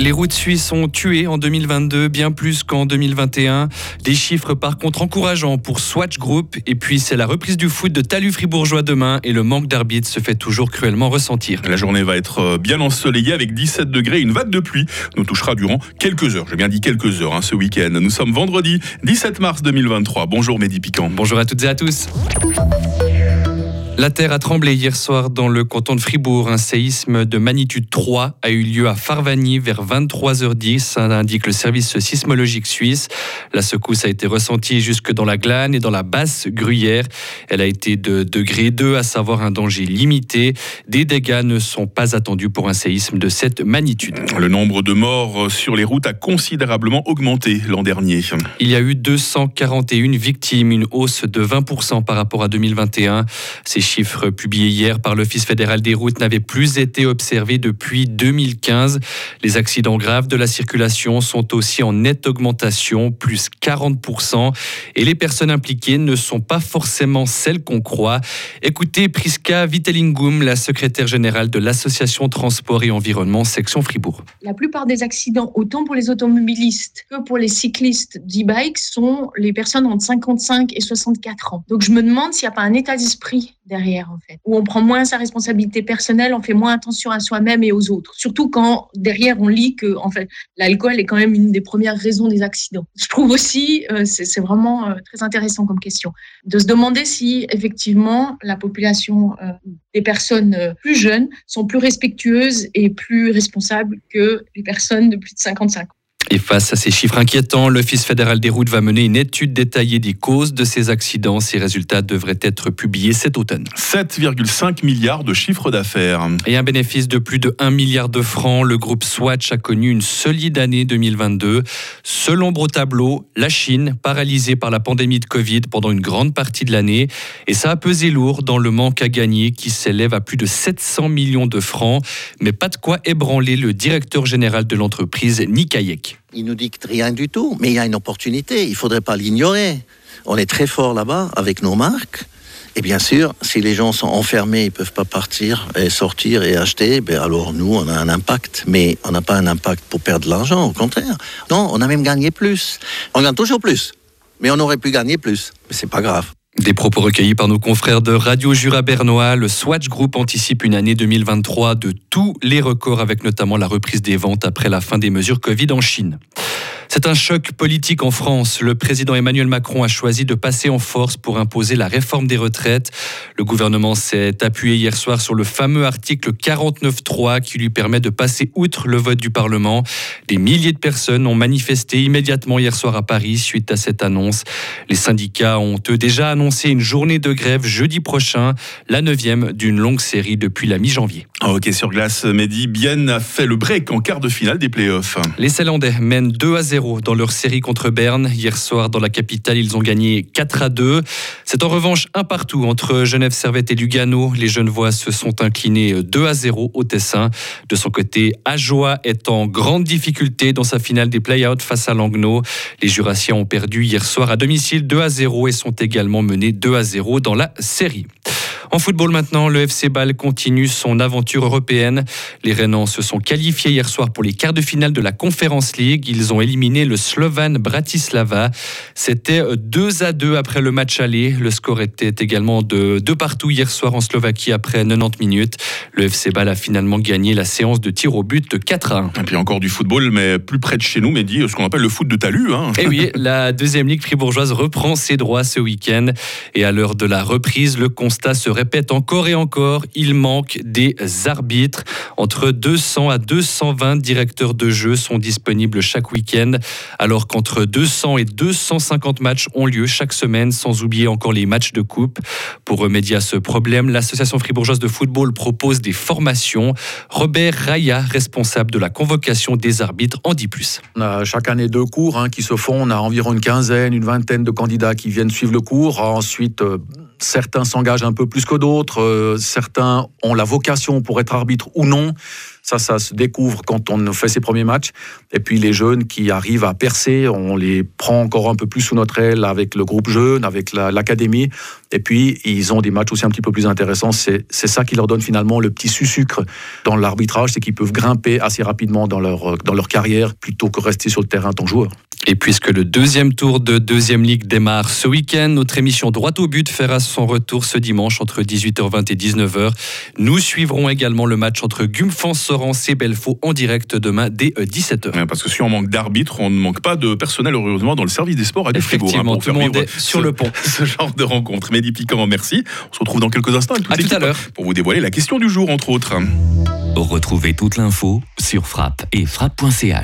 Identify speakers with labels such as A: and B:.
A: Les routes suisses ont tué en 2022 bien plus qu'en 2021. Des chiffres par contre encourageants pour Swatch Group. Et puis c'est la reprise du foot de Talus Fribourgeois demain et le manque d'arbitres se fait toujours cruellement ressentir.
B: La journée va être euh, bien ensoleillée avec 17 degrés. Une vague de pluie nous touchera durant quelques heures. J'ai bien dit quelques heures hein, ce week-end. Nous sommes vendredi 17 mars 2023. Bonjour Mehdi Piquant.
A: Bonjour à toutes et à tous. La terre a tremblé hier soir dans le canton de Fribourg. Un séisme de magnitude 3 a eu lieu à Farvani vers 23h10, ça indique le service sismologique suisse. La secousse a été ressentie jusque dans la glane et dans la basse gruyère. Elle a été de degré 2, à savoir un danger limité. Des dégâts ne sont pas attendus pour un séisme de cette magnitude.
B: Le nombre de morts sur les routes a considérablement augmenté l'an dernier.
A: Il y a eu 241 victimes, une hausse de 20% par rapport à 2021. Ces chiffres publiés hier par l'Office fédéral des routes n'avaient plus été observés depuis 2015. Les accidents graves de la circulation sont aussi en nette augmentation, plus 40%. Et les personnes impliquées ne sont pas forcément celles qu'on croit. Écoutez Priska Vitellingum, la secrétaire générale de l'Association Transport et Environnement, section Fribourg.
C: La plupart des accidents, autant pour les automobilistes que pour les cyclistes d'e-bike, sont les personnes entre 55 et 64 ans. Donc je me demande s'il n'y a pas un état d'esprit derrière, Où on prend moins sa responsabilité personnelle, on fait moins attention à soi-même et aux autres. Surtout quand derrière on lit que, fait, l'alcool est quand même une des premières raisons des accidents. Je trouve aussi, euh, c'est vraiment euh, très intéressant comme question, de se demander si effectivement la population euh, des personnes plus jeunes sont plus respectueuses et plus responsables que les personnes de plus de 55 ans.
A: Et face à ces chiffres inquiétants, l'Office fédéral des routes va mener une étude détaillée des causes de ces accidents. Ces résultats devraient être publiés cet automne.
B: 7,5 milliards de chiffre d'affaires.
A: Et un bénéfice de plus de 1 milliard de francs. Le groupe Swatch a connu une solide année 2022. Selon tableau, la Chine, paralysée par la pandémie de Covid pendant une grande partie de l'année. Et ça a pesé lourd dans le manque à gagner qui s'élève à plus de 700 millions de francs. Mais pas de quoi ébranler le directeur général de l'entreprise, Nick Hayek.
D: Il nous dicte rien du tout, mais il y a une opportunité, il ne faudrait pas l'ignorer. On est très fort là-bas avec nos marques. Et bien sûr, si les gens sont enfermés, ils ne peuvent pas partir et sortir et acheter, ben alors nous, on a un impact. Mais on n'a pas un impact pour perdre de l'argent, au contraire. Non, on a même gagné plus. On gagne toujours plus. Mais on aurait pu gagner plus. Mais c'est pas grave.
A: Des propos recueillis par nos confrères de Radio Jura Bernois, le Swatch Group anticipe une année 2023 de tous les records avec notamment la reprise des ventes après la fin des mesures Covid en Chine. C'est un choc politique en France. Le président Emmanuel Macron a choisi de passer en force pour imposer la réforme des retraites. Le gouvernement s'est appuyé hier soir sur le fameux article 49.3 qui lui permet de passer outre le vote du Parlement. Des milliers de personnes ont manifesté immédiatement hier soir à Paris suite à cette annonce. Les syndicats ont eux déjà annoncé une journée de grève jeudi prochain, la neuvième d'une longue série depuis la mi-janvier.
B: Ok, sur glace, Mehdi, Bien a fait le break en quart de finale des playoffs.
A: Les Célandais mènent 2 à 0 dans leur série contre Berne. Hier soir, dans la capitale, ils ont gagné 4 à 2. C'est en revanche un partout entre Genève Servette et Lugano. Les Genevois se sont inclinés 2 à 0 au Tessin. De son côté, Ajoie est en grande difficulté dans sa finale des play-outs face à Langnau. Les Jurassiens ont perdu hier soir à domicile 2 à 0 et sont également menés 2 à 0 dans la série. En football maintenant, le FC Bâle continue son aventure européenne. Les Rénans se sont qualifiés hier soir pour les quarts de finale de la Conference League. Ils ont éliminé le Slovan Bratislava. C'était 2 à 2 après le match aller. Le score était également de 2 partout hier soir en Slovaquie après 90 minutes. Le FC Bâle a finalement gagné la séance de tir au but de 4 à 1.
B: Et puis encore du football, mais plus près de chez nous, mais dit ce qu'on appelle le foot de talus. Hein.
A: Et eh oui, la deuxième ligue fribourgeoise reprend ses droits ce week-end. Et à l'heure de la reprise, le constat serait répète encore et encore, il manque des arbitres. Entre 200 à 220 directeurs de jeu sont disponibles chaque week-end, alors qu'entre 200 et 250 matchs ont lieu chaque semaine, sans oublier encore les matchs de coupe. Pour remédier à ce problème, l'association fribourgeoise de football propose des formations. Robert Raya, responsable de la convocation des arbitres, en dit plus.
E: On a chaque année deux cours hein, qui se font. On a environ une quinzaine, une vingtaine de candidats qui viennent suivre le cours. Ensuite, euh, Certains s'engagent un peu plus que d'autres. Euh, certains ont la vocation pour être arbitre ou non. Ça, ça se découvre quand on fait ses premiers matchs. Et puis les jeunes qui arrivent à percer, on les prend encore un peu plus sous notre aile avec le groupe jeune, avec l'académie. et puis ils ont des matchs aussi un petit peu plus intéressants. C'est ça qui leur donne finalement le petit sucre dans l'arbitrage, c'est qu'ils peuvent grimper assez rapidement dans leur, dans leur carrière plutôt que rester sur le terrain tant joueur.
A: Et puisque le deuxième tour de deuxième ligue démarre ce week-end, notre émission Droit au but fera son retour ce dimanche entre 18h20 et 19h. Nous suivrons également le match entre Gumfan Sorens et Belfaux en direct demain dès 17h.
B: parce que si on manque d'arbitres, on ne manque pas de personnel heureusement dans le service des sports à
A: du Fribourg. Hein, tout le monde est sur le pont.
B: Ce genre de rencontre. Mehdi Piquant, merci. On se retrouve dans quelques instants
A: à tout à l'heure
B: pour vous dévoiler la question du jour entre autres.
F: Retrouvez toute l'info sur frappe et frappe.ch.